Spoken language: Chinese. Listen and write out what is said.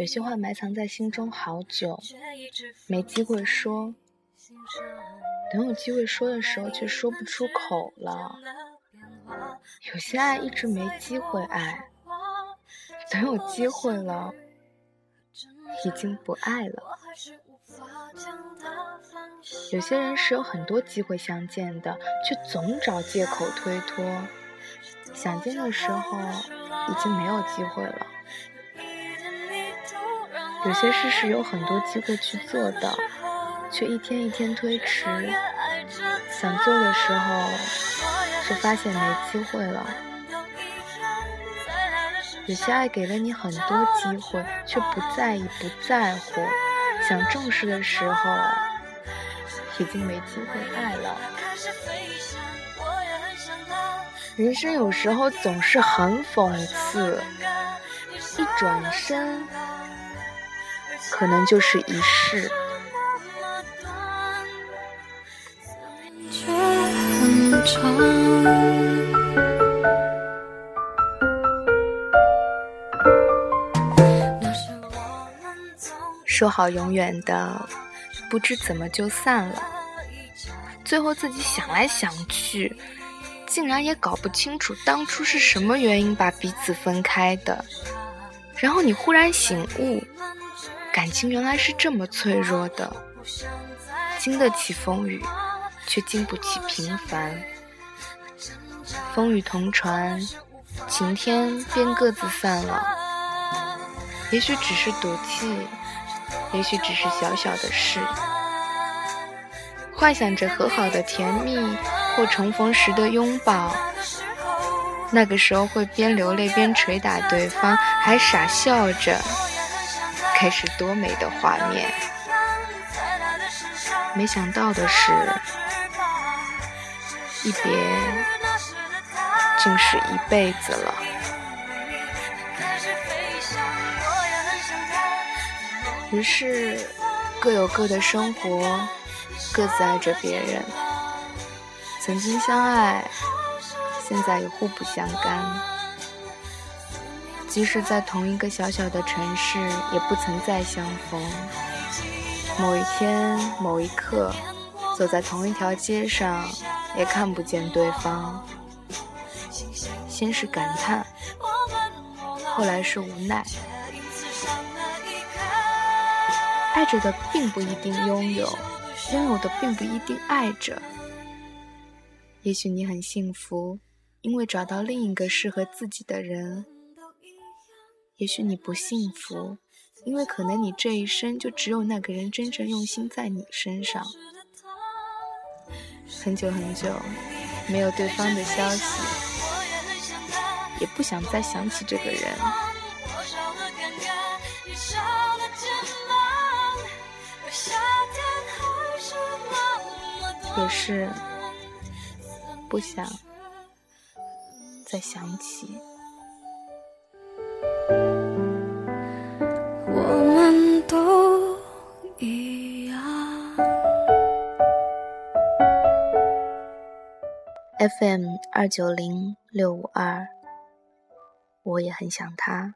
有些话埋藏在心中好久，没机会说，等有机会说的时候却说不出口了。有些爱一直没机会爱，等有机会了，已经不爱了。有些人是有很多机会相见的，却总找借口推脱。想见的时候，已经没有机会了。有些事是有很多机会去做的，却一天一天推迟。想做的时候。却发现没机会了。有些爱给了你很多机会，却不在意、不在乎。想重视的时候，已经没机会爱了。人生有时候总是很讽刺，一转身，可能就是一世。说好永远的，不知怎么就散了。最后自己想来想去，竟然也搞不清楚当初是什么原因把彼此分开的。然后你忽然醒悟，感情原来是这么脆弱的，经得起风雨。却经不起平凡，风雨同船，晴天便各自散了。也许只是赌气，也许只是小小的事，幻想着和好的甜蜜或重逢时的拥抱。那个时候会边流泪边捶打对方，还傻笑着，该是多美的画面。没想到的是。一别，竟是一辈子了。于是，各有各的生活，各自爱着别人。曾经相爱，现在也互不相干。即使在同一个小小的城市，也不曾再相逢。某一天，某一刻，走在同一条街上。也看不见对方，先是感叹，后来是无奈。爱着的并不一定拥有，拥有的并不一定爱着。也许你很幸福，因为找到另一个适合自己的人；也许你不幸福，因为可能你这一生就只有那个人真正用心在你身上。很久很久没有对方的消息，也不想再想起这个人。也是不想再想起。FM 二九零六五二，我也很想他。